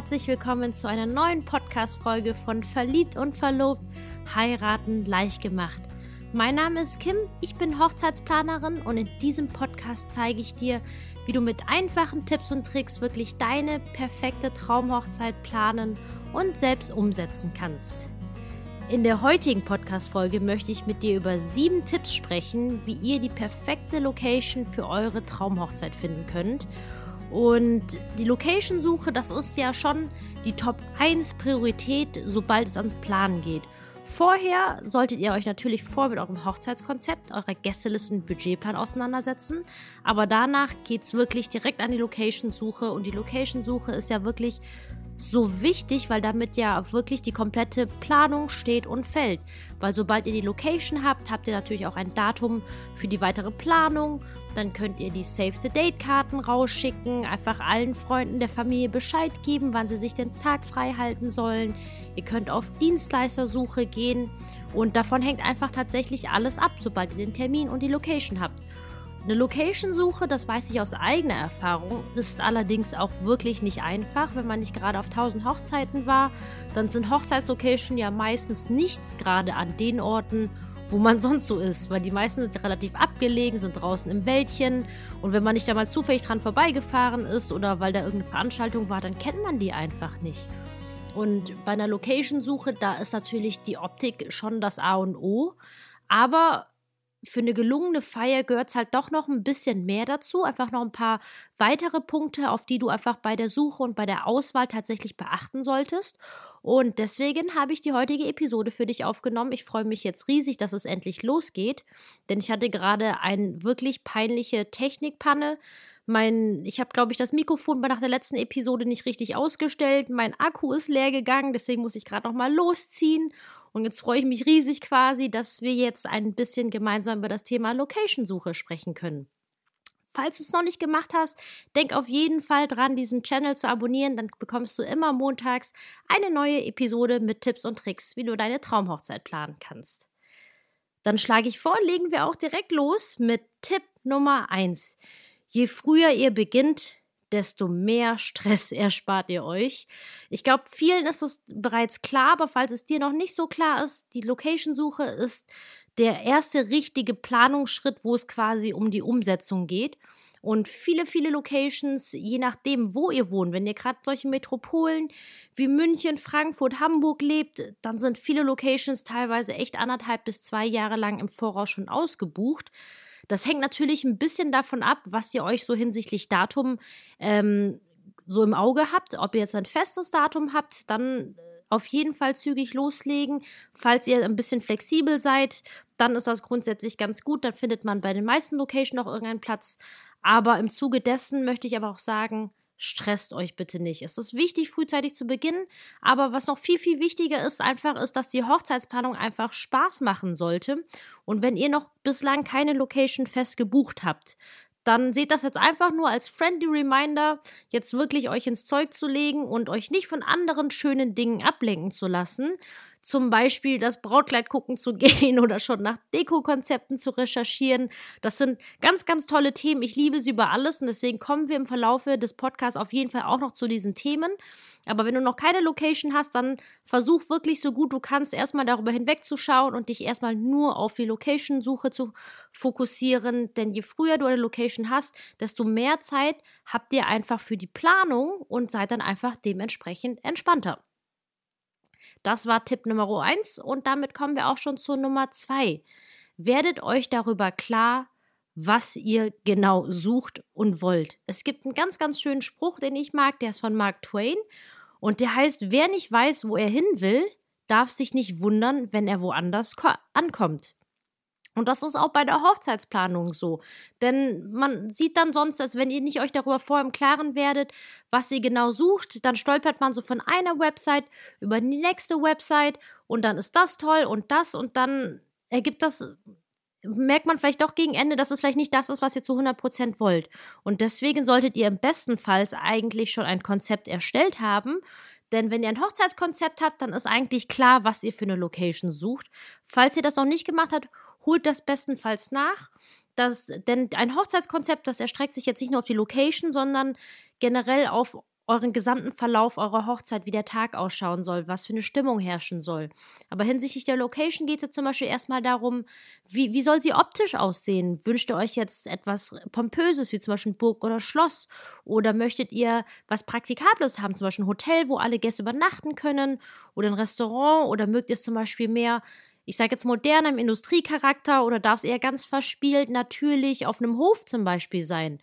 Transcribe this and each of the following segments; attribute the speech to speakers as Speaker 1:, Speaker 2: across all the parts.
Speaker 1: herzlich willkommen zu einer neuen Podcast-Folge von Verliebt und Verlobt, Heiraten leicht gemacht. Mein Name ist Kim, ich bin Hochzeitsplanerin und in diesem Podcast zeige ich dir, wie du mit einfachen Tipps und Tricks wirklich deine perfekte Traumhochzeit planen und selbst umsetzen kannst. In der heutigen Podcast-Folge möchte ich mit dir über sieben Tipps sprechen, wie ihr die perfekte Location für eure Traumhochzeit finden könnt und die Location-Suche, das ist ja schon die Top 1 Priorität, sobald es ans Planen geht. Vorher solltet ihr euch natürlich vor mit eurem Hochzeitskonzept, eurer Gästeliste und Budgetplan auseinandersetzen. Aber danach geht es wirklich direkt an die Location-Suche. Und die Location-Suche ist ja wirklich so wichtig, weil damit ja wirklich die komplette Planung steht und fällt. Weil sobald ihr die Location habt, habt ihr natürlich auch ein Datum für die weitere Planung. Dann könnt ihr die Save the Date Karten rausschicken, einfach allen Freunden der Familie Bescheid geben, wann sie sich den Tag frei halten sollen. Ihr könnt auf Dienstleistersuche gehen und davon hängt einfach tatsächlich alles ab, sobald ihr den Termin und die Location habt. Eine Location-Suche, das weiß ich aus eigener Erfahrung, ist allerdings auch wirklich nicht einfach. Wenn man nicht gerade auf 1000 Hochzeiten war, dann sind Hochzeitslocation ja meistens nichts gerade an den Orten, wo man sonst so ist, weil die meisten sind relativ abgelegen, sind draußen im Wäldchen und wenn man nicht da mal zufällig dran vorbeigefahren ist oder weil da irgendeine Veranstaltung war, dann kennt man die einfach nicht. Und bei einer Location-Suche, da ist natürlich die Optik schon das A und O, aber für eine gelungene Feier gehört es halt doch noch ein bisschen mehr dazu. Einfach noch ein paar weitere Punkte, auf die du einfach bei der Suche und bei der Auswahl tatsächlich beachten solltest. Und deswegen habe ich die heutige Episode für dich aufgenommen. Ich freue mich jetzt riesig, dass es endlich losgeht, denn ich hatte gerade eine wirklich peinliche Technikpanne. Mein, ich habe, glaube ich, das Mikrofon nach der letzten Episode nicht richtig ausgestellt. Mein Akku ist leer gegangen, deswegen muss ich gerade noch mal losziehen und jetzt freue ich mich riesig quasi, dass wir jetzt ein bisschen gemeinsam über das Thema Location-Suche sprechen können. Falls du es noch nicht gemacht hast, denk auf jeden Fall dran, diesen Channel zu abonnieren. Dann bekommst du immer montags eine neue Episode mit Tipps und Tricks, wie du deine Traumhochzeit planen kannst. Dann schlage ich vor, legen wir auch direkt los mit Tipp Nummer 1. Je früher ihr beginnt, desto mehr Stress erspart ihr euch. Ich glaube, vielen ist es bereits klar, aber falls es dir noch nicht so klar ist, die Location-Suche ist der erste richtige Planungsschritt, wo es quasi um die Umsetzung geht. Und viele, viele Locations, je nachdem, wo ihr wohnt, wenn ihr gerade solche Metropolen wie München, Frankfurt, Hamburg lebt, dann sind viele Locations teilweise echt anderthalb bis zwei Jahre lang im Voraus schon ausgebucht. Das hängt natürlich ein bisschen davon ab, was ihr euch so hinsichtlich Datum ähm, so im Auge habt. Ob ihr jetzt ein festes Datum habt, dann äh, auf jeden Fall zügig loslegen. Falls ihr ein bisschen flexibel seid, dann ist das grundsätzlich ganz gut. Dann findet man bei den meisten Locations noch irgendeinen Platz. Aber im Zuge dessen möchte ich aber auch sagen, stresst euch bitte nicht. Es ist wichtig, frühzeitig zu beginnen, aber was noch viel, viel wichtiger ist, einfach ist, dass die Hochzeitsplanung einfach Spaß machen sollte. Und wenn ihr noch bislang keine Location fest gebucht habt, dann seht das jetzt einfach nur als friendly Reminder, jetzt wirklich euch ins Zeug zu legen und euch nicht von anderen schönen Dingen ablenken zu lassen, zum Beispiel das Brautkleid gucken zu gehen oder schon nach Deko-Konzepten zu recherchieren. Das sind ganz, ganz tolle Themen. Ich liebe sie über alles und deswegen kommen wir im Verlaufe des Podcasts auf jeden Fall auch noch zu diesen Themen. Aber wenn du noch keine Location hast, dann versuch wirklich so gut du kannst, erstmal darüber hinwegzuschauen und dich erstmal nur auf die Location-Suche zu fokussieren. Denn je früher du eine Location hast, desto mehr Zeit habt ihr einfach für die Planung und seid dann einfach dementsprechend entspannter. Das war Tipp Nummer 1 und damit kommen wir auch schon zur Nummer 2. Werdet euch darüber klar, was ihr genau sucht und wollt. Es gibt einen ganz, ganz schönen Spruch, den ich mag, der ist von Mark Twain und der heißt, wer nicht weiß, wo er hin will, darf sich nicht wundern, wenn er woanders ankommt. Und das ist auch bei der Hochzeitsplanung so. Denn man sieht dann sonst, als wenn ihr nicht euch darüber vorher im Klaren werdet, was ihr genau sucht, dann stolpert man so von einer Website über die nächste Website und dann ist das toll und das und dann ergibt das, merkt man vielleicht doch gegen Ende, dass es vielleicht nicht das ist, was ihr zu 100% wollt. Und deswegen solltet ihr im besten Fall eigentlich schon ein Konzept erstellt haben, denn wenn ihr ein Hochzeitskonzept habt, dann ist eigentlich klar, was ihr für eine Location sucht. Falls ihr das noch nicht gemacht habt, holt das bestenfalls nach. Das, denn ein Hochzeitskonzept, das erstreckt sich jetzt nicht nur auf die Location, sondern generell auf euren gesamten Verlauf eurer Hochzeit, wie der Tag ausschauen soll, was für eine Stimmung herrschen soll. Aber hinsichtlich der Location geht es jetzt zum Beispiel erstmal darum, wie, wie soll sie optisch aussehen? Wünscht ihr euch jetzt etwas Pompöses, wie zum Beispiel Burg oder Schloss? Oder möchtet ihr was Praktikables haben, zum Beispiel ein Hotel, wo alle Gäste übernachten können? Oder ein Restaurant? Oder mögt ihr es zum Beispiel mehr ich sage jetzt modern im Industriecharakter oder darf es eher ganz verspielt, natürlich auf einem Hof zum Beispiel sein?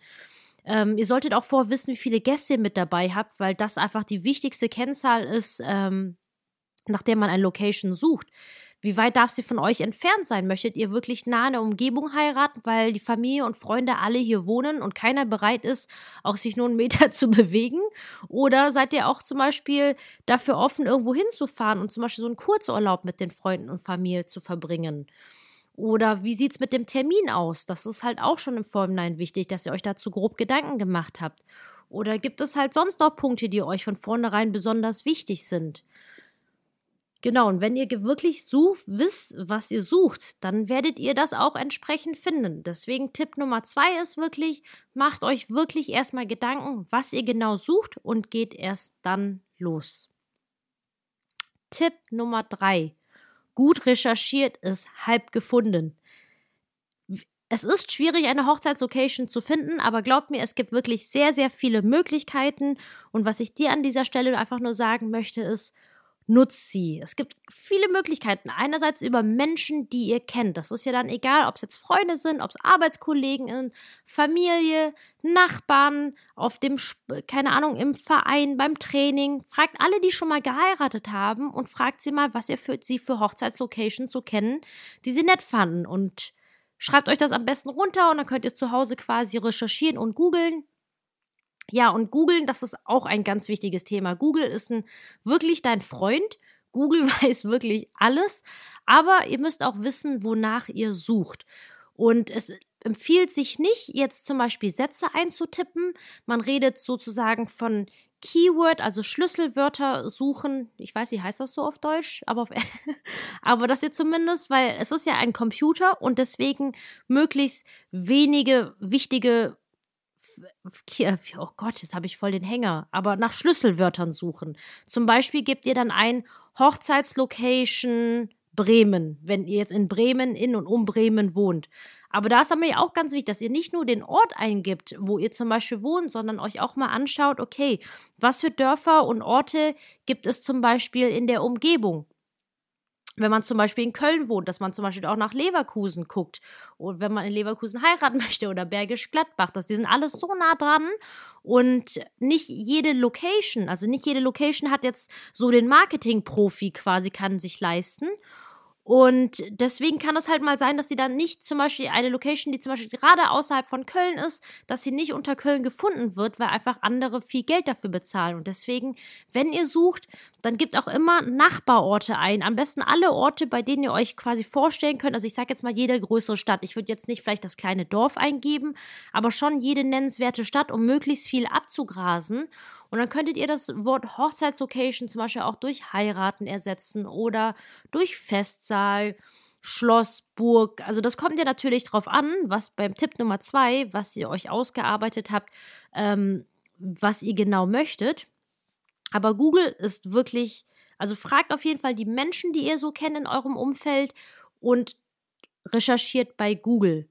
Speaker 1: Ähm, ihr solltet auch vorwissen, wie viele Gäste ihr mit dabei habt, weil das einfach die wichtigste Kennzahl ist, ähm, nach der man eine Location sucht. Wie weit darf sie von euch entfernt sein? Möchtet ihr wirklich nah in der Umgebung heiraten, weil die Familie und Freunde alle hier wohnen und keiner bereit ist, auch sich nur einen Meter zu bewegen? Oder seid ihr auch zum Beispiel dafür offen, irgendwo hinzufahren und zum Beispiel so einen Kurzurlaub mit den Freunden und Familie zu verbringen? Oder wie sieht es mit dem Termin aus? Das ist halt auch schon im Vorhinein wichtig, dass ihr euch dazu grob Gedanken gemacht habt. Oder gibt es halt sonst noch Punkte, die euch von vornherein besonders wichtig sind? Genau, und wenn ihr wirklich sucht, wisst, was ihr sucht, dann werdet ihr das auch entsprechend finden. Deswegen Tipp Nummer zwei ist wirklich, macht euch wirklich erstmal Gedanken, was ihr genau sucht und geht erst dann los. Tipp Nummer drei gut recherchiert ist halb gefunden. Es ist schwierig, eine Hochzeitslocation zu finden, aber glaubt mir, es gibt wirklich sehr, sehr viele Möglichkeiten. Und was ich dir an dieser Stelle einfach nur sagen möchte, ist, nutzt sie. Es gibt viele Möglichkeiten. Einerseits über Menschen, die ihr kennt. Das ist ja dann egal, ob es jetzt Freunde sind, ob es Arbeitskollegen sind, Familie, Nachbarn, auf dem, keine Ahnung, im Verein, beim Training. Fragt alle, die schon mal geheiratet haben und fragt sie mal, was ihr für sie für Hochzeitslocations so kennen, die sie nett fanden. Und schreibt euch das am besten runter und dann könnt ihr zu Hause quasi recherchieren und googeln. Ja, und googeln, das ist auch ein ganz wichtiges Thema. Google ist ein, wirklich dein Freund. Google weiß wirklich alles, aber ihr müsst auch wissen, wonach ihr sucht. Und es empfiehlt sich nicht, jetzt zum Beispiel Sätze einzutippen. Man redet sozusagen von Keyword, also Schlüsselwörter suchen. Ich weiß nicht, heißt das so auf Deutsch, aber, auf, aber das ihr zumindest, weil es ist ja ein Computer und deswegen möglichst wenige wichtige oh Gott, jetzt habe ich voll den Hänger, aber nach Schlüsselwörtern suchen. Zum Beispiel gebt ihr dann ein Hochzeitslocation Bremen, wenn ihr jetzt in Bremen, in und um Bremen wohnt. Aber da ist aber auch ganz wichtig, dass ihr nicht nur den Ort eingibt, wo ihr zum Beispiel wohnt, sondern euch auch mal anschaut, okay, was für Dörfer und Orte gibt es zum Beispiel in der Umgebung? Wenn man zum Beispiel in Köln wohnt, dass man zum Beispiel auch nach Leverkusen guckt und wenn man in Leverkusen heiraten möchte oder Bergisch Gladbach, dass die sind alles so nah dran und nicht jede Location, also nicht jede Location hat jetzt so den Marketing-Profi quasi kann sich leisten und deswegen kann es halt mal sein, dass sie dann nicht zum Beispiel eine Location, die zum Beispiel gerade außerhalb von Köln ist, dass sie nicht unter Köln gefunden wird, weil einfach andere viel Geld dafür bezahlen. Und deswegen, wenn ihr sucht, dann gebt auch immer Nachbarorte ein. Am besten alle Orte, bei denen ihr euch quasi vorstellen könnt. Also ich sage jetzt mal jede größere Stadt. Ich würde jetzt nicht vielleicht das kleine Dorf eingeben, aber schon jede nennenswerte Stadt, um möglichst viel abzugrasen. Und dann könntet ihr das Wort Hochzeitslocation zum Beispiel auch durch heiraten ersetzen oder durch Festsaal. Schloss, Burg. Also das kommt ja natürlich drauf an, was beim Tipp Nummer zwei, was ihr euch ausgearbeitet habt, ähm, was ihr genau möchtet. Aber Google ist wirklich, also fragt auf jeden Fall die Menschen, die ihr so kennt in eurem Umfeld und recherchiert bei Google.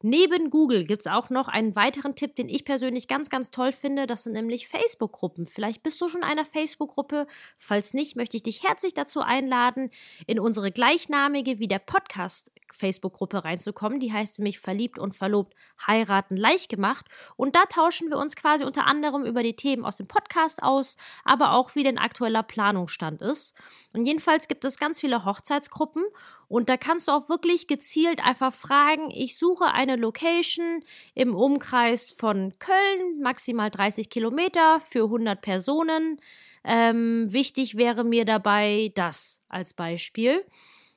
Speaker 1: Neben Google gibt es auch noch einen weiteren Tipp, den ich persönlich ganz, ganz toll finde. Das sind nämlich Facebook-Gruppen. Vielleicht bist du schon einer Facebook-Gruppe. Falls nicht, möchte ich dich herzlich dazu einladen, in unsere gleichnamige wie der Podcast Facebook-Gruppe reinzukommen. Die heißt nämlich Verliebt und Verlobt heiraten leicht gemacht. Und da tauschen wir uns quasi unter anderem über die Themen aus dem Podcast aus, aber auch wie denn aktueller Planungsstand ist. Und jedenfalls gibt es ganz viele Hochzeitsgruppen und da kannst du auch wirklich gezielt einfach fragen, ich suche eine Location im Umkreis von Köln, maximal 30 Kilometer für 100 Personen. Ähm, wichtig wäre mir dabei das als Beispiel.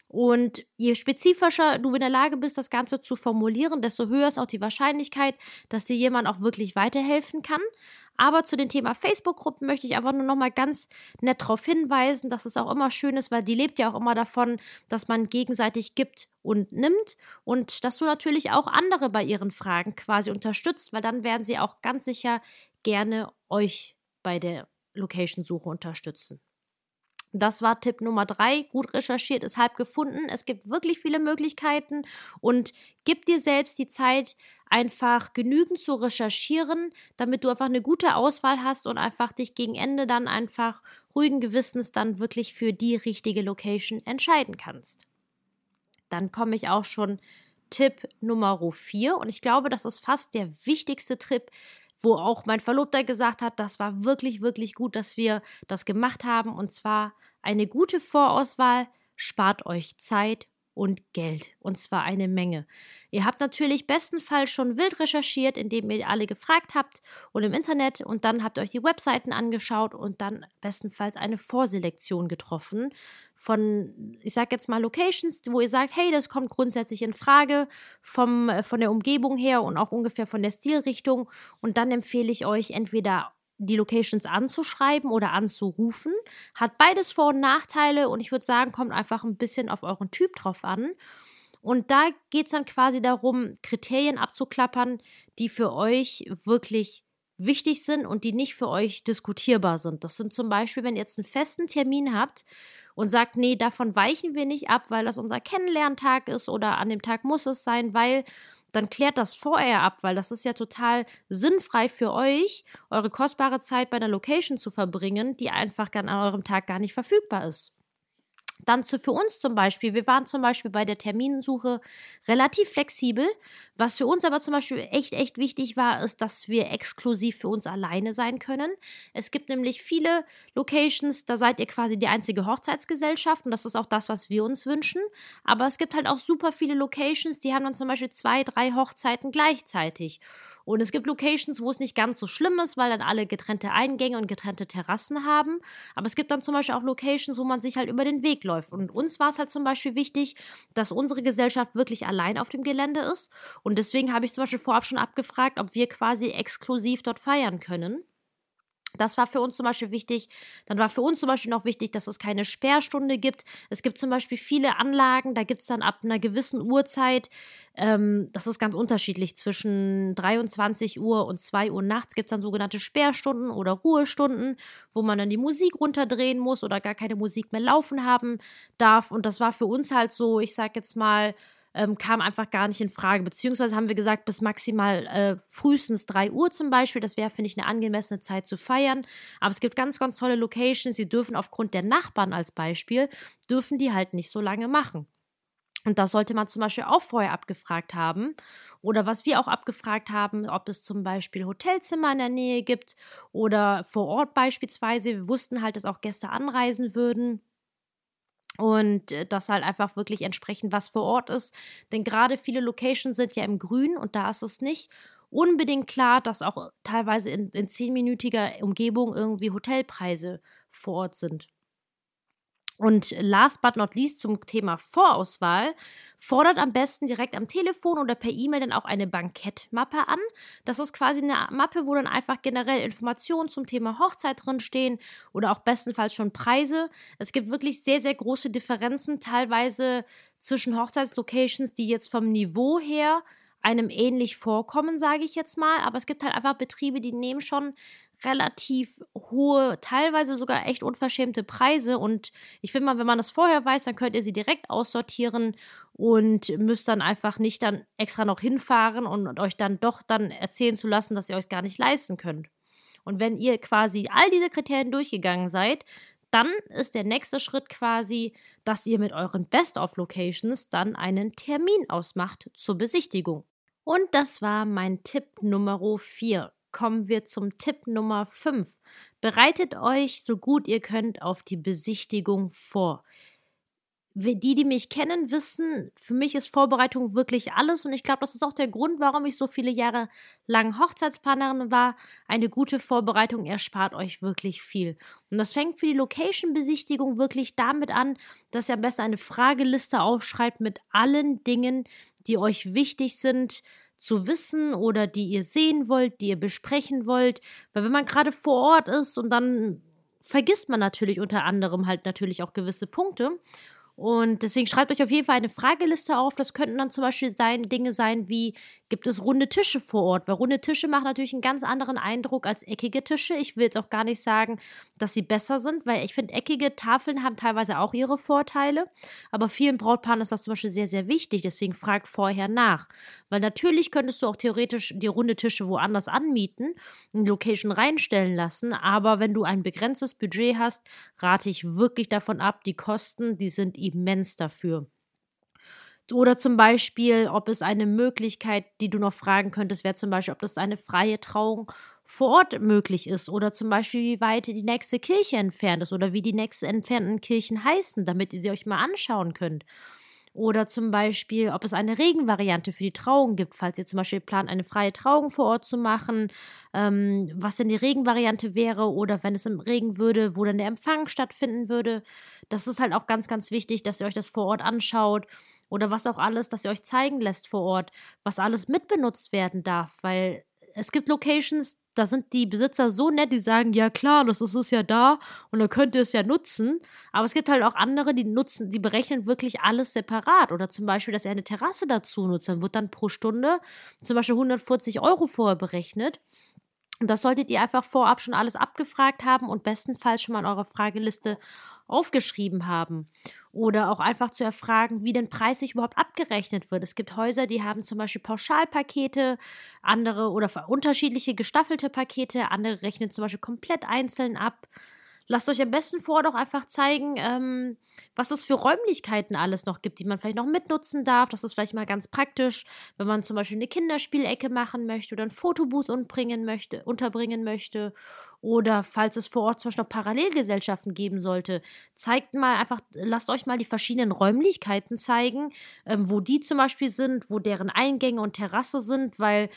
Speaker 1: Und je spezifischer du in der Lage bist, das Ganze zu formulieren, desto höher ist auch die Wahrscheinlichkeit, dass dir jemand auch wirklich weiterhelfen kann. Aber zu dem Thema Facebook-Gruppen möchte ich einfach nur noch mal ganz nett darauf hinweisen, dass es auch immer schön ist, weil die lebt ja auch immer davon, dass man gegenseitig gibt und nimmt und dass du natürlich auch andere bei ihren Fragen quasi unterstützt, weil dann werden sie auch ganz sicher gerne euch bei der Location-Suche unterstützen. Das war Tipp Nummer drei. Gut recherchiert ist halb gefunden. Es gibt wirklich viele Möglichkeiten und gib dir selbst die Zeit, einfach genügend zu recherchieren, damit du einfach eine gute Auswahl hast und einfach dich gegen Ende dann einfach ruhigen Gewissens dann wirklich für die richtige Location entscheiden kannst. Dann komme ich auch schon Tipp Nummer vier und ich glaube, das ist fast der wichtigste Tipp, wo auch mein Verlobter gesagt hat, das war wirklich, wirklich gut, dass wir das gemacht haben. Und zwar eine gute Vorauswahl spart euch Zeit und Geld. Und zwar eine Menge. Ihr habt natürlich bestenfalls schon wild recherchiert, indem ihr alle gefragt habt und im Internet und dann habt ihr euch die Webseiten angeschaut und dann bestenfalls eine Vorselektion getroffen von, ich sag jetzt mal, Locations, wo ihr sagt, hey, das kommt grundsätzlich in Frage vom, äh, von der Umgebung her und auch ungefähr von der Stilrichtung. Und dann empfehle ich euch entweder die Locations anzuschreiben oder anzurufen. Hat beides Vor- und Nachteile und ich würde sagen, kommt einfach ein bisschen auf euren Typ drauf an. Und da geht es dann quasi darum, Kriterien abzuklappern, die für euch wirklich wichtig sind und die nicht für euch diskutierbar sind. Das sind zum Beispiel, wenn ihr jetzt einen festen Termin habt und sagt, nee, davon weichen wir nicht ab, weil das unser Kennenlerntag ist oder an dem Tag muss es sein, weil dann klärt das vorher ab, weil das ist ja total sinnfrei für euch, eure kostbare Zeit bei einer Location zu verbringen, die einfach an eurem Tag gar nicht verfügbar ist. Dann zu, für uns zum Beispiel, wir waren zum Beispiel bei der Terminsuche relativ flexibel. Was für uns aber zum Beispiel echt, echt wichtig war, ist, dass wir exklusiv für uns alleine sein können. Es gibt nämlich viele Locations, da seid ihr quasi die einzige Hochzeitsgesellschaft und das ist auch das, was wir uns wünschen. Aber es gibt halt auch super viele Locations, die haben dann zum Beispiel zwei, drei Hochzeiten gleichzeitig. Und es gibt Locations, wo es nicht ganz so schlimm ist, weil dann alle getrennte Eingänge und getrennte Terrassen haben. Aber es gibt dann zum Beispiel auch Locations, wo man sich halt über den Weg läuft. Und uns war es halt zum Beispiel wichtig, dass unsere Gesellschaft wirklich allein auf dem Gelände ist. Und deswegen habe ich zum Beispiel vorab schon abgefragt, ob wir quasi exklusiv dort feiern können. Das war für uns zum Beispiel wichtig. Dann war für uns zum Beispiel noch wichtig, dass es keine Sperrstunde gibt. Es gibt zum Beispiel viele Anlagen, da gibt es dann ab einer gewissen Uhrzeit, ähm, das ist ganz unterschiedlich, zwischen 23 Uhr und 2 Uhr nachts gibt es dann sogenannte Sperrstunden oder Ruhestunden, wo man dann die Musik runterdrehen muss oder gar keine Musik mehr laufen haben darf. Und das war für uns halt so, ich sag jetzt mal, ähm, kam einfach gar nicht in Frage. Beziehungsweise haben wir gesagt, bis maximal äh, frühestens 3 Uhr zum Beispiel. Das wäre, finde ich, eine angemessene Zeit zu feiern. Aber es gibt ganz, ganz tolle Locations, die dürfen aufgrund der Nachbarn als Beispiel, dürfen die halt nicht so lange machen. Und das sollte man zum Beispiel auch vorher abgefragt haben. Oder was wir auch abgefragt haben, ob es zum Beispiel Hotelzimmer in der Nähe gibt oder vor Ort beispielsweise. Wir wussten halt, dass auch Gäste anreisen würden. Und äh, das halt einfach wirklich entsprechend, was vor Ort ist. Denn gerade viele Locations sind ja im Grün und da ist es nicht unbedingt klar, dass auch teilweise in, in zehnminütiger Umgebung irgendwie Hotelpreise vor Ort sind. Und last but not least zum Thema Vorauswahl, fordert am besten direkt am Telefon oder per E-Mail dann auch eine Bankettmappe an. Das ist quasi eine Mappe, wo dann einfach generell Informationen zum Thema Hochzeit drinstehen oder auch bestenfalls schon Preise. Es gibt wirklich sehr, sehr große Differenzen teilweise zwischen Hochzeitslocations, die jetzt vom Niveau her einem ähnlich vorkommen, sage ich jetzt mal. Aber es gibt halt einfach Betriebe, die nehmen schon relativ hohe, teilweise sogar echt unverschämte Preise. Und ich finde mal, wenn man das vorher weiß, dann könnt ihr sie direkt aussortieren und müsst dann einfach nicht dann extra noch hinfahren und euch dann doch dann erzählen zu lassen, dass ihr euch gar nicht leisten könnt. Und wenn ihr quasi all diese Kriterien durchgegangen seid, dann ist der nächste Schritt quasi, dass ihr mit euren Best-of-Locations dann einen Termin ausmacht zur Besichtigung. Und das war mein Tipp Nummer 4 kommen wir zum Tipp Nummer 5. Bereitet euch so gut ihr könnt auf die Besichtigung vor. Die, die mich kennen, wissen, für mich ist Vorbereitung wirklich alles und ich glaube, das ist auch der Grund, warum ich so viele Jahre lang Hochzeitsplanerin war. Eine gute Vorbereitung erspart euch wirklich viel. Und das fängt für die Location-Besichtigung wirklich damit an, dass ihr am besten eine Frageliste aufschreibt mit allen Dingen, die euch wichtig sind, zu wissen oder die ihr sehen wollt, die ihr besprechen wollt. Weil wenn man gerade vor Ort ist und dann vergisst man natürlich unter anderem halt natürlich auch gewisse Punkte. Und deswegen schreibt euch auf jeden Fall eine Frageliste auf. Das könnten dann zum Beispiel sein, Dinge sein wie, gibt es runde Tische vor Ort? Weil runde Tische machen natürlich einen ganz anderen Eindruck als eckige Tische. Ich will jetzt auch gar nicht sagen, dass sie besser sind, weil ich finde, eckige Tafeln haben teilweise auch ihre Vorteile. Aber vielen Brautpaaren ist das zum Beispiel sehr, sehr wichtig. Deswegen fragt vorher nach. Weil natürlich könntest du auch theoretisch die runde Tische woanders anmieten, in die Location reinstellen lassen. Aber wenn du ein begrenztes Budget hast, rate ich wirklich davon ab. Die Kosten, die sind immens dafür. Oder zum Beispiel, ob es eine Möglichkeit, die du noch fragen könntest, wäre zum Beispiel, ob das eine freie Trauung vor Ort möglich ist. Oder zum Beispiel, wie weit die nächste Kirche entfernt ist oder wie die nächsten entfernten Kirchen heißen, damit ihr sie euch mal anschauen könnt. Oder zum Beispiel, ob es eine Regenvariante für die Trauung gibt, falls ihr zum Beispiel plant, eine freie Trauung vor Ort zu machen, ähm, was denn die Regenvariante wäre oder wenn es im Regen würde, wo dann der Empfang stattfinden würde. Das ist halt auch ganz, ganz wichtig, dass ihr euch das vor Ort anschaut oder was auch alles, dass ihr euch zeigen lässt vor Ort, was alles mitbenutzt werden darf, weil es gibt Locations, da sind die Besitzer so nett, die sagen, ja klar, das ist es ja da und dann könnt ihr es ja nutzen. Aber es gibt halt auch andere, die nutzen, die berechnen wirklich alles separat. Oder zum Beispiel, dass er eine Terrasse dazu nutzt. Dann wird dann pro Stunde zum Beispiel 140 Euro vorher berechnet. Und das solltet ihr einfach vorab schon alles abgefragt haben und bestenfalls schon mal in eurer Frageliste aufgeschrieben haben. Oder auch einfach zu erfragen, wie denn preislich überhaupt abgerechnet wird. Es gibt Häuser, die haben zum Beispiel Pauschalpakete, andere oder unterschiedliche gestaffelte Pakete, andere rechnen zum Beispiel komplett einzeln ab. Lasst euch am besten vor doch einfach zeigen, ähm, was es für Räumlichkeiten alles noch gibt, die man vielleicht noch mitnutzen darf. Das ist vielleicht mal ganz praktisch, wenn man zum Beispiel eine Kinderspielecke machen möchte oder ein Fotobooth unterbringen möchte, unterbringen möchte. Oder falls es vor Ort zum Beispiel noch Parallelgesellschaften geben sollte, zeigt mal einfach, lasst euch mal die verschiedenen Räumlichkeiten zeigen, ähm, wo die zum Beispiel sind, wo deren Eingänge und Terrasse sind, weil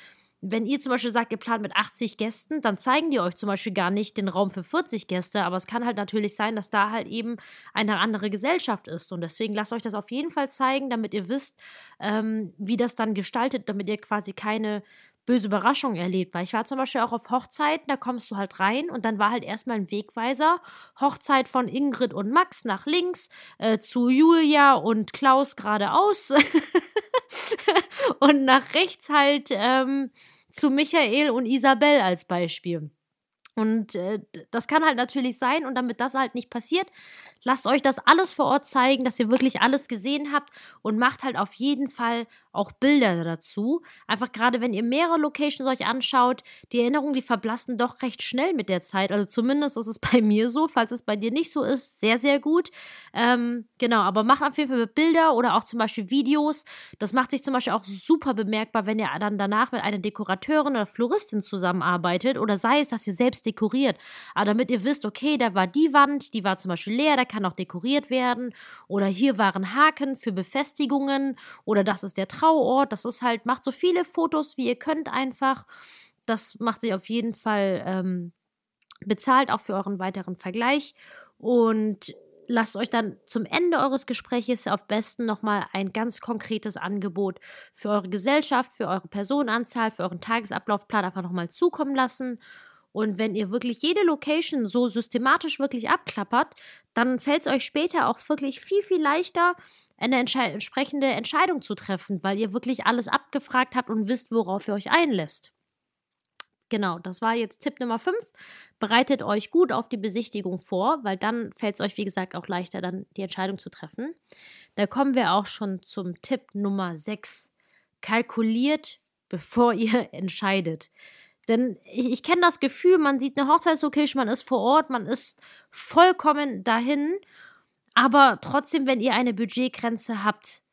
Speaker 1: wenn ihr zum Beispiel sagt, ihr plant mit 80 Gästen, dann zeigen die euch zum Beispiel gar nicht den Raum für 40 Gäste, aber es kann halt natürlich sein, dass da halt eben eine andere Gesellschaft ist. Und deswegen lasst euch das auf jeden Fall zeigen, damit ihr wisst, ähm, wie das dann gestaltet, damit ihr quasi keine böse Überraschung erlebt. Weil ich war zum Beispiel auch auf Hochzeiten, da kommst du halt rein und dann war halt erstmal ein Wegweiser. Hochzeit von Ingrid und Max nach links, äh, zu Julia und Klaus geradeaus. und nach rechts halt ähm, zu Michael und Isabel als Beispiel. Und äh, das kann halt natürlich sein und damit das halt nicht passiert, lasst euch das alles vor Ort zeigen, dass ihr wirklich alles gesehen habt und macht halt auf jeden Fall auch Bilder dazu. Einfach gerade, wenn ihr mehrere Locations euch anschaut, die Erinnerungen, die verblassen doch recht schnell mit der Zeit. Also zumindest ist es bei mir so, falls es bei dir nicht so ist, sehr, sehr gut. Ähm, genau, aber macht auf jeden Fall Bilder oder auch zum Beispiel Videos. Das macht sich zum Beispiel auch super bemerkbar, wenn ihr dann danach mit einer Dekorateurin oder Floristin zusammenarbeitet oder sei es, dass ihr selbst dekoriert. Aber damit ihr wisst, okay, da war die Wand, die war zum Beispiel leer, da kann auch dekoriert werden oder hier waren Haken für Befestigungen oder das ist der Trauort. Das ist halt, macht so viele Fotos, wie ihr könnt einfach. Das macht sich auf jeden Fall ähm, bezahlt, auch für euren weiteren Vergleich. Und lasst euch dann zum Ende eures Gespräches auf besten nochmal ein ganz konkretes Angebot für eure Gesellschaft, für eure Personenanzahl, für euren Tagesablaufplan einfach nochmal zukommen lassen. Und wenn ihr wirklich jede Location so systematisch wirklich abklappert, dann fällt es euch später auch wirklich viel, viel leichter, eine Entsche entsprechende Entscheidung zu treffen, weil ihr wirklich alles abgefragt habt und wisst, worauf ihr euch einlässt. Genau, das war jetzt Tipp Nummer 5. Bereitet euch gut auf die Besichtigung vor, weil dann fällt es euch, wie gesagt, auch leichter, dann die Entscheidung zu treffen. Da kommen wir auch schon zum Tipp Nummer 6. Kalkuliert, bevor ihr entscheidet. Denn ich, ich kenne das Gefühl, man sieht eine Hochzeitslocation, man ist vor Ort, man ist vollkommen dahin. Aber trotzdem, wenn ihr eine Budgetgrenze habt,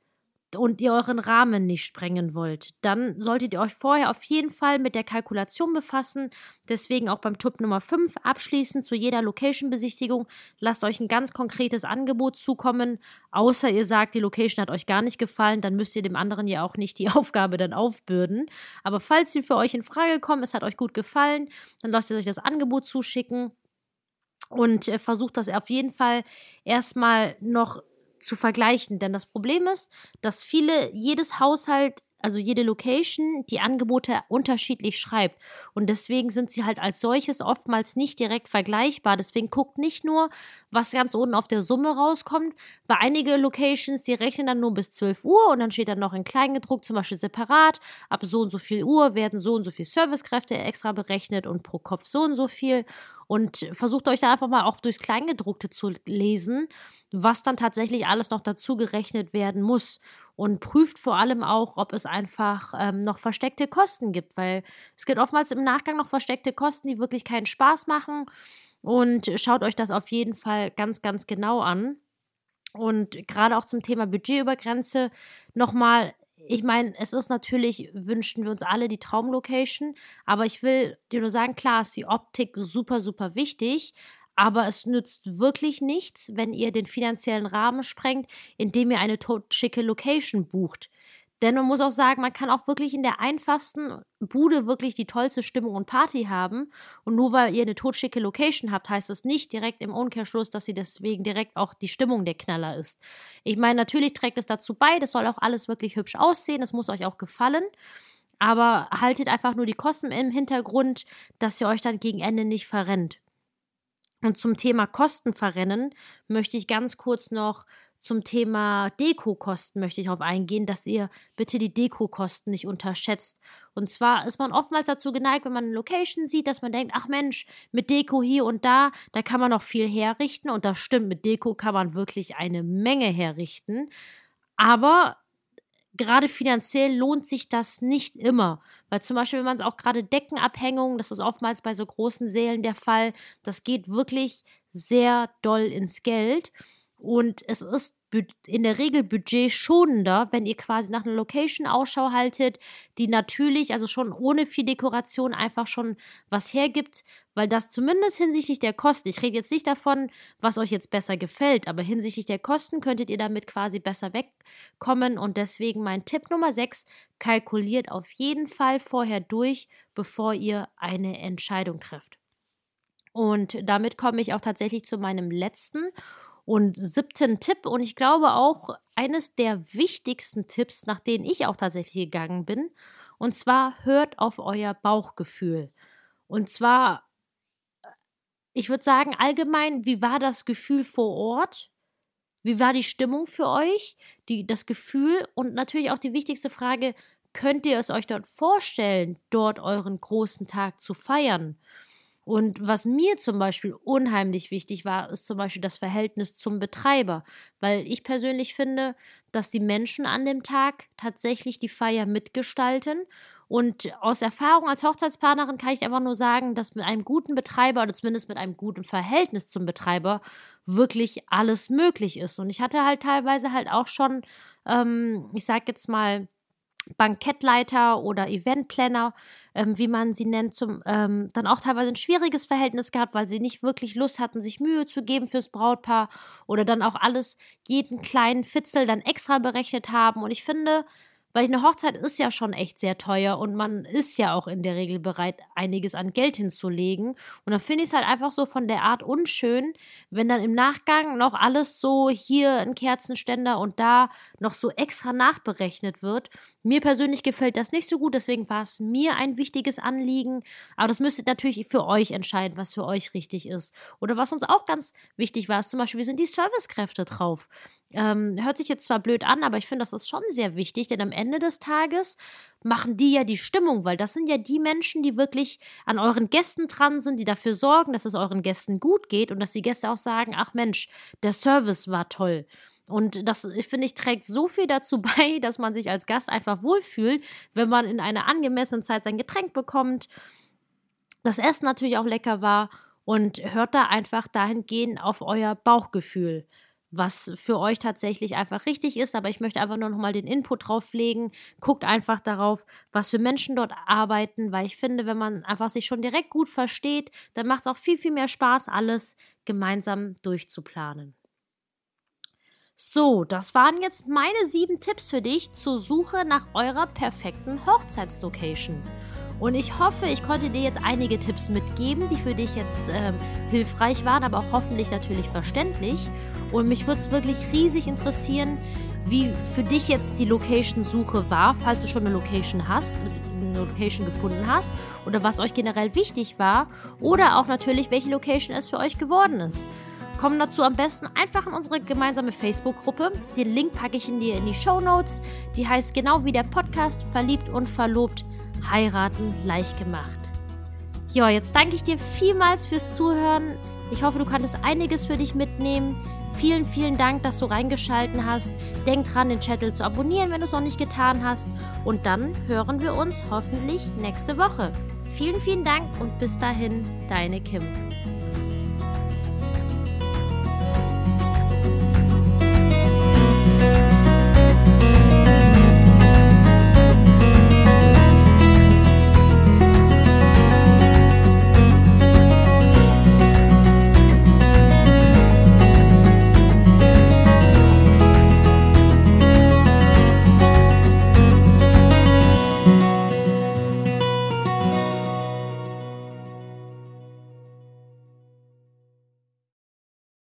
Speaker 1: und ihr euren Rahmen nicht sprengen wollt, dann solltet ihr euch vorher auf jeden Fall mit der Kalkulation befassen. Deswegen auch beim Tipp Nummer 5 abschließend zu jeder Location-Besichtigung. Lasst euch ein ganz konkretes Angebot zukommen. Außer ihr sagt, die Location hat euch gar nicht gefallen, dann müsst ihr dem anderen ja auch nicht die Aufgabe dann aufbürden. Aber falls sie für euch in Frage kommen, es hat euch gut gefallen, dann lasst ihr euch das Angebot zuschicken und äh, versucht das auf jeden Fall erstmal noch zu vergleichen. Denn das Problem ist, dass viele, jedes Haushalt also jede Location die Angebote unterschiedlich schreibt. Und deswegen sind sie halt als solches oftmals nicht direkt vergleichbar. Deswegen guckt nicht nur, was ganz unten auf der Summe rauskommt. Bei einige Locations, die rechnen dann nur bis 12 Uhr und dann steht dann noch in Kleingedruckt zum Beispiel separat. Ab so und so viel Uhr werden so und so viel Servicekräfte extra berechnet und pro Kopf so und so viel und versucht euch da einfach mal auch durchs Kleingedruckte zu lesen, was dann tatsächlich alles noch dazu gerechnet werden muss. Und prüft vor allem auch, ob es einfach ähm, noch versteckte Kosten gibt, weil es gibt oftmals im Nachgang noch versteckte Kosten, die wirklich keinen Spaß machen. Und schaut euch das auf jeden Fall ganz, ganz genau an. Und gerade auch zum Thema Budgetübergrenze nochmal ich meine, es ist natürlich, wünschen wir uns alle die Traumlocation, aber ich will dir nur sagen, klar ist die Optik super, super wichtig, aber es nützt wirklich nichts, wenn ihr den finanziellen Rahmen sprengt, indem ihr eine schicke Location bucht. Denn man muss auch sagen, man kann auch wirklich in der einfachsten Bude wirklich die tollste Stimmung und Party haben. Und nur weil ihr eine totschicke Location habt, heißt das nicht direkt im Umkehrschluss, dass sie deswegen direkt auch die Stimmung der Knaller ist. Ich meine, natürlich trägt es dazu bei, das soll auch alles wirklich hübsch aussehen, das muss euch auch gefallen. Aber haltet einfach nur die Kosten im Hintergrund, dass ihr euch dann gegen Ende nicht verrennt. Und zum Thema Kosten verrennen möchte ich ganz kurz noch zum Thema Dekokosten möchte ich darauf eingehen, dass ihr bitte die Dekokosten nicht unterschätzt. Und zwar ist man oftmals dazu geneigt, wenn man eine Location sieht, dass man denkt, ach Mensch, mit Deko hier und da, da kann man noch viel herrichten. Und das stimmt, mit Deko kann man wirklich eine Menge herrichten. Aber gerade finanziell lohnt sich das nicht immer. Weil zum Beispiel, wenn man es auch gerade Deckenabhängungen, das ist oftmals bei so großen Sälen der Fall, das geht wirklich sehr doll ins Geld. Und es ist in der Regel budgetschonender, wenn ihr quasi nach einer Location Ausschau haltet, die natürlich, also schon ohne viel Dekoration, einfach schon was hergibt, weil das zumindest hinsichtlich der Kosten, ich rede jetzt nicht davon, was euch jetzt besser gefällt, aber hinsichtlich der Kosten könntet ihr damit quasi besser wegkommen und deswegen mein Tipp Nummer 6, kalkuliert auf jeden Fall vorher durch, bevor ihr eine Entscheidung trefft. Und damit komme ich auch tatsächlich zu meinem letzten und siebten Tipp und ich glaube auch eines der wichtigsten Tipps, nach denen ich auch tatsächlich gegangen bin. Und zwar hört auf euer Bauchgefühl. Und zwar, ich würde sagen, allgemein, wie war das Gefühl vor Ort? Wie war die Stimmung für euch? Die, das Gefühl und natürlich auch die wichtigste Frage, könnt ihr es euch dort vorstellen, dort euren großen Tag zu feiern? Und was mir zum Beispiel unheimlich wichtig war, ist zum Beispiel das Verhältnis zum Betreiber, weil ich persönlich finde, dass die Menschen an dem Tag tatsächlich die Feier mitgestalten. Und aus Erfahrung als Hochzeitspartnerin kann ich einfach nur sagen, dass mit einem guten Betreiber oder zumindest mit einem guten Verhältnis zum Betreiber wirklich alles möglich ist. Und ich hatte halt teilweise halt auch schon, ähm, ich sag jetzt mal, Bankettleiter oder Eventplanner, ähm, wie man sie nennt, zum, ähm, dann auch teilweise ein schwieriges Verhältnis gehabt, weil sie nicht wirklich Lust hatten, sich Mühe zu geben fürs Brautpaar oder dann auch alles, jeden kleinen Fitzel dann extra berechnet haben. Und ich finde, weil eine Hochzeit ist ja schon echt sehr teuer und man ist ja auch in der Regel bereit, einiges an Geld hinzulegen. Und dann finde ich es halt einfach so von der Art unschön, wenn dann im Nachgang noch alles so hier ein Kerzenständer und da noch so extra nachberechnet wird. Mir persönlich gefällt das nicht so gut, deswegen war es mir ein wichtiges Anliegen. Aber das müsstet natürlich für euch entscheiden, was für euch richtig ist. Oder was uns auch ganz wichtig war, ist zum Beispiel, wie sind die Servicekräfte drauf? Ähm, hört sich jetzt zwar blöd an, aber ich finde, das ist schon sehr wichtig, denn am Ende des Tages machen die ja die Stimmung, weil das sind ja die Menschen, die wirklich an euren Gästen dran sind, die dafür sorgen, dass es euren Gästen gut geht und dass die Gäste auch sagen, ach Mensch, der Service war toll. Und das, finde ich, trägt so viel dazu bei, dass man sich als Gast einfach wohlfühlt, wenn man in einer angemessenen Zeit sein Getränk bekommt, das Essen natürlich auch lecker war und hört da einfach dahingehend auf euer Bauchgefühl was für euch tatsächlich einfach richtig ist. Aber ich möchte einfach nur nochmal den Input drauflegen. Guckt einfach darauf, was für Menschen dort arbeiten, weil ich finde, wenn man einfach sich schon direkt gut versteht, dann macht es auch viel, viel mehr Spaß, alles gemeinsam durchzuplanen. So, das waren jetzt meine sieben Tipps für dich zur Suche nach eurer perfekten Hochzeitslocation. Und ich hoffe, ich konnte dir jetzt einige Tipps mitgeben, die für dich jetzt ähm, hilfreich waren, aber auch hoffentlich natürlich verständlich. Und mich würde es wirklich riesig interessieren, wie für dich jetzt die Location-Suche war, falls du schon eine Location hast, eine Location gefunden hast oder was euch generell wichtig war oder auch natürlich, welche Location es für euch geworden ist. Kommen dazu am besten einfach in unsere gemeinsame Facebook-Gruppe. Den Link packe ich in die, in die Show Notes. Die heißt genau wie der Podcast Verliebt und Verlobt heiraten leicht gemacht. Ja, jetzt danke ich dir vielmals fürs Zuhören. Ich hoffe, du konntest einiges für dich mitnehmen. Vielen, vielen Dank, dass du reingeschalten hast. Denk dran, den Channel zu abonnieren, wenn du es noch nicht getan hast. Und dann hören wir uns hoffentlich nächste Woche. Vielen, vielen Dank und bis dahin, deine Kim.